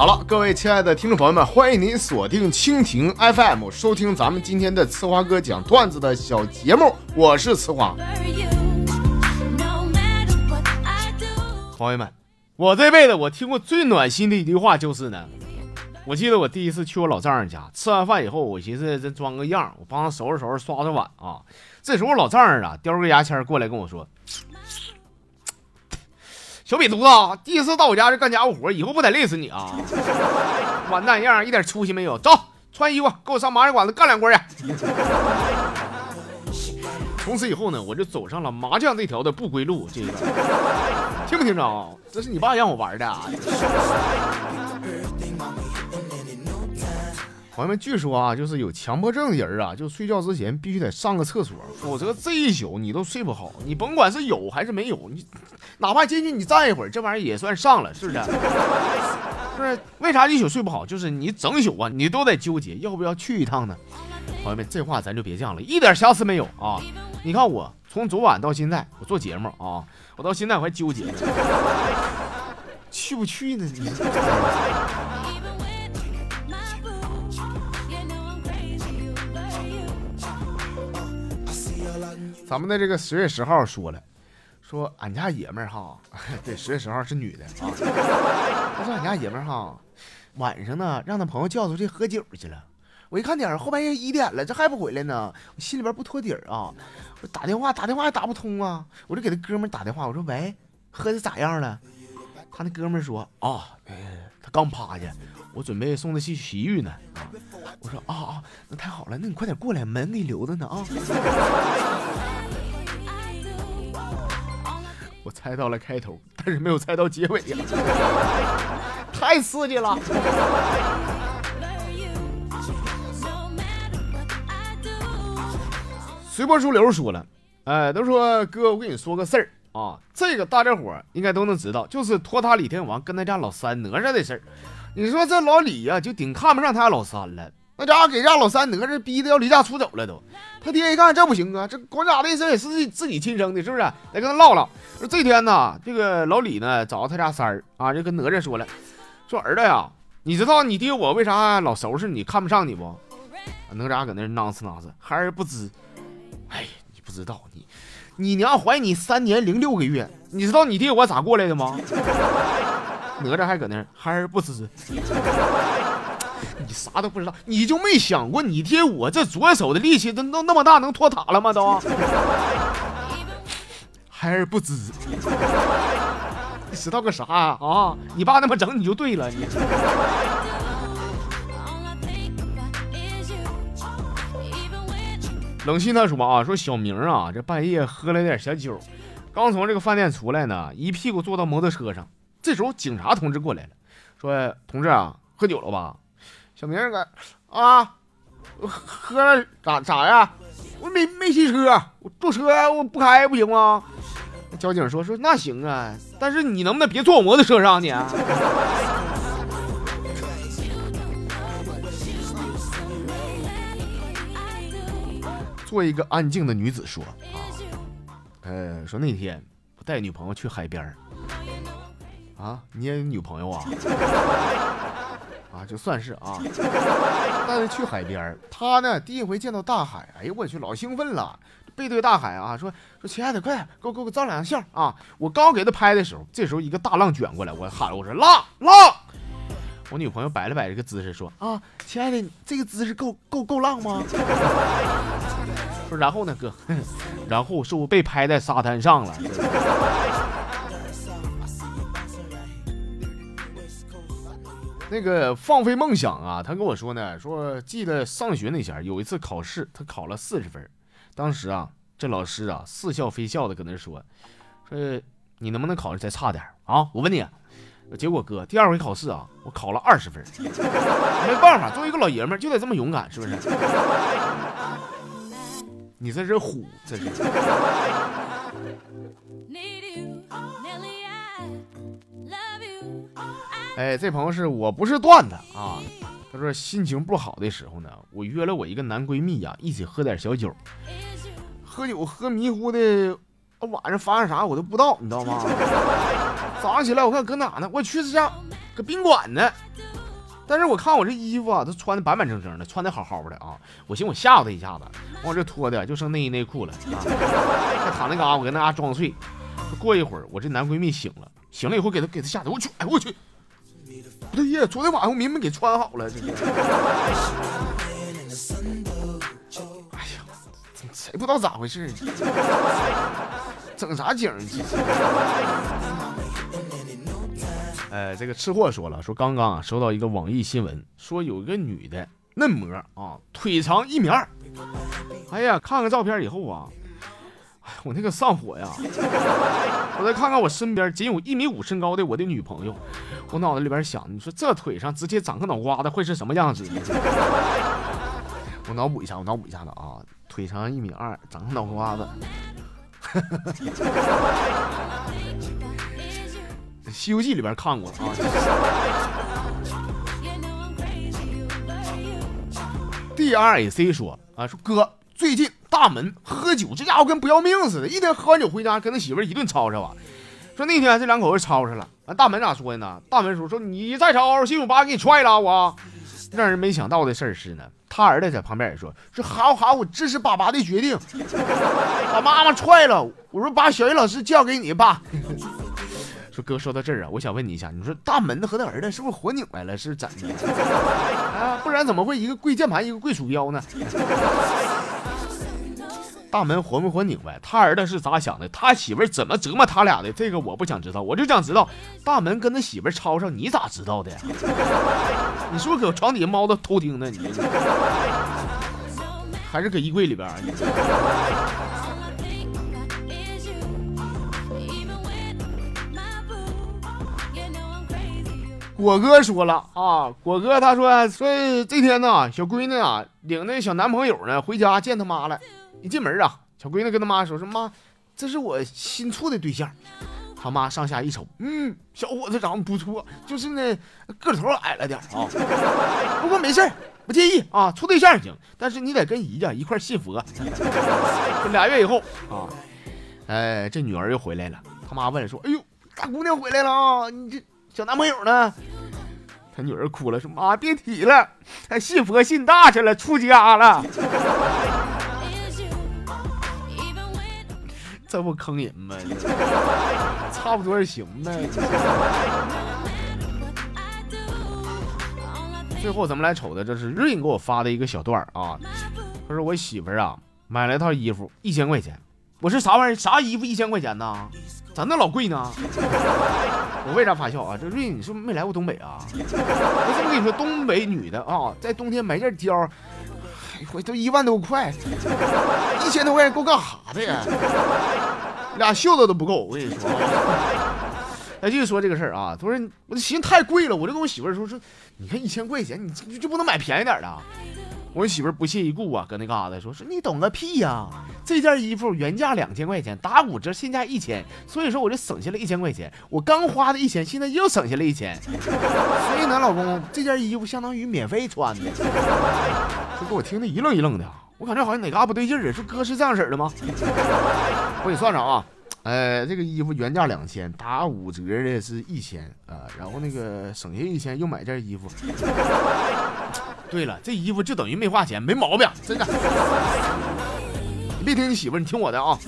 好了，各位亲爱的听众朋友们，欢迎您锁定蜻蜓 FM，收听咱们今天的呲花哥讲段子的小节目，我是呲花。朋友们，我这辈子我听过最暖心的一句话就是呢，我记得我第一次去我老丈人家，吃完饭以后，我寻思这装个样，我帮他收拾收拾，刷刷碗啊。这时候我老丈人啊，叼个牙签过来跟我说。小瘪犊子，第一次到我家就干家务活，以后不得累死你啊！完蛋样，一点出息没有。走，穿衣服，给我上麻将馆子干两锅去。从此以后呢，我就走上了麻将这条的不归路。这个听不听着啊？这是你爸让我玩的。朋友们，据说啊，就是有强迫症的人啊，就睡觉之前必须得上个厕所，否则这一宿你都睡不好。你甭管是有还是没有，你哪怕进去你站一会儿，这玩意儿也算上了，是不是？是不是？为啥一宿睡不好？就是你整宿啊，你都得纠结要不要去一趟呢？朋友们，这话咱就别犟了，一点瑕疵没有啊！你看我从昨晚到现在，我做节目啊，我到现在我还纠结呢，去不去呢？你。咱们的这个十月十号说了，说俺家爷们儿哈，对，十月十号是女的啊。他说俺家爷们儿哈，晚上呢让他朋友叫出去喝酒去了。我一看点儿，后半夜一点了，这还不回来呢，我心里边不托底儿啊。我打电话打电话也打不通啊，我就给他哥们儿打电话，我说喂，喝的咋样了？他那哥们儿说啊，他刚趴下，我准备送他去洗浴呢。我说啊啊，那太好了，那你快点过来，门给你留着呢啊。猜到了开头，但是没有猜到结尾呀，太刺激了。随波逐流说了，哎，都说哥，我跟你说个事儿啊，这个大家伙应该都能知道，就是托塔李天王跟他家老三哪吒的事儿。你说这老李呀，就顶看不上他家老三了。那家伙给家老三哪吒逼得要离家出走了都，他爹一看这不行啊，这管家的事也是自己自己亲生的，是不是？得跟他唠唠。这天呢，这个老李呢找到他家三儿啊，就跟哪吒说了，说儿子呀，你知道你爹我为啥老收拾你看不上你不？哪吒搁那囔呲囔呲，孩儿不知。哎，你不知道你，你娘怀你三年零六个月，你知道你爹我咋过来的吗？哪吒还搁那孩儿不知。你啥都不知道，你就没想过你爹我这左手的力气都都那么大，能托塔了吗？都，孩儿不知，你知道个啥啊？你爸那么整你就对了，你。冷心他说啊，说小明啊，这半夜喝了点小酒，刚从这个饭店出来呢，一屁股坐到摩托车上。这时候警察同志过来了，说同志啊，喝酒了吧？小明儿，啊，喝了咋咋呀？我没没骑车，我坐车我不开不行吗？交警说说那行啊，但是你能不能别坐我摩托车上你？做一个安静的女子说啊，呃，说那天我带女朋友去海边啊，你也有女朋友啊？啊，就算是啊，带他去海边他呢第一回见到大海，哎呦我去，老兴奋了，背对大海啊，说说亲爱的，快点给我给我照两张相啊！我刚给他拍的时候，这时候一个大浪卷过来，我喊我说浪浪，我女朋友摆了摆这个姿势说啊，亲爱的，这个姿势够够够浪吗？说然后呢哥，然后是我被拍在沙滩上了。那个放飞梦想啊，他跟我说呢，说记得上学那前有一次考试，他考了四十分，当时啊，这老师啊似笑非笑的搁那说，说你能不能考的再差点啊？我问你，结果哥第二回考试啊，我考了二十分，没办法，作为一个老爷们就得这么勇敢，是不是？你这是虎，这是。哎，这朋友是我不是段子啊。他说心情不好的时候呢，我约了我一个男闺蜜呀，一起喝点小酒。喝酒喝迷糊的，晚上发生啥我都不知道，你知道吗？早上起来我看搁哪呢？我去这家搁宾馆呢。但是我看我这衣服啊，都穿的板板正正的，穿的好好的啊。我寻思我吓唬他一下子，往这脱的就剩内衣内裤了啊。还躺那嘎，我搁那嘎装睡。过一会儿，我这男闺蜜醒了，醒了以后给他给他吓得，我去，哎我去，不对呀，昨天晚上我明明给穿好了，这是。哎呀，谁不知道咋回事？整啥景？哎，这个吃货说了，说刚刚啊收到一个网易新闻，说有一个女的嫩模啊，腿长一米二。哎呀，看看照片以后啊，我那个上火呀！我再看看我身边仅有一米五身高的我的女朋友，我脑子里边想，你说这腿上直接长个脑瓜子会是什么样子？我脑补一下，我脑补一下子啊，腿长一米二，长个脑瓜子。《西游记》里边看过啊。D R A C 说啊，说哥，最近大门喝酒，这家伙跟不要命似的，一天喝完酒回家跟他媳妇一顿吵吵啊。说那天这两口子吵吵了，完大门咋说的呢？大门说说你再吵吵，信我爸给你踹了我。让人没想到的事儿是呢，他儿子在旁边也说说好好，我支持爸爸的决定，把妈妈踹了。我说把小学老师叫给你爸。说哥，说到这儿啊，我想问你一下，你说大门和他儿子是不是活拧歪了，是怎的？啊，不然怎么会一个跪键盘，一个跪鼠标呢？大门活没活拧歪？他儿子是咋想的？他媳妇怎么折磨他俩的？这个我不想知道，我就想知道大门跟他媳妇吵吵，你咋知道的？你是不是搁床底下猫着偷听呢？你还是搁衣柜里边？你果哥说了啊，果哥他说说这天呢，小闺女啊领那小男朋友呢回家见他妈了。一进门啊，小闺女跟他妈说说妈，这是我新处的对象。他妈上下一瞅，嗯，小伙子长得不错，就是呢个头矮了点啊。不过没事不介意啊，处对象行，但是你得跟姨家一块信佛。俩月以后啊，哎，这女儿又回来了。他妈问说，哎呦，大姑娘回来了啊，你这。小男朋友呢？他女儿哭了，说：“妈，别提了，他信佛信大去了，出家了。这不坑人吗？差不多就行呗。最后咱们来瞅的，这是瑞给我发的一个小段啊。他说：“我媳妇啊，买了套衣服，一千块钱。我是啥玩意儿？啥衣服一千块钱呢？咋那老贵呢？”我为啥发笑啊？这瑞，你是不是没来过东北啊？我这么跟你说，东北女的啊，在冬天买件貂，我都一万多块，一千多块钱够干啥的呀？俩袖子都不够，我跟你说。哎，继续说这个事儿啊，他说我这寻思太贵了，我就跟我媳妇说说，你看一千块钱，你就就不能买便宜点的？我媳妇不屑一顾啊，搁那嘎达说说你懂个屁呀！这件衣服原价两千块钱，打五折现价一千，所以说我就省下了一千块钱。我刚花的一千，现在又省下了一千，所以呢，老公，这件衣服相当于免费穿的。这给我听得一愣一愣的，我感觉好像哪嘎不对劲儿啊！说哥是这样式的吗？我给你算算啊，呃，这个衣服原价两千，打五折的是一千啊，然后那个省下一千，又买件衣服。对了，这衣服就等于没花钱，没毛病，真的。你别听你媳妇，你听我的啊。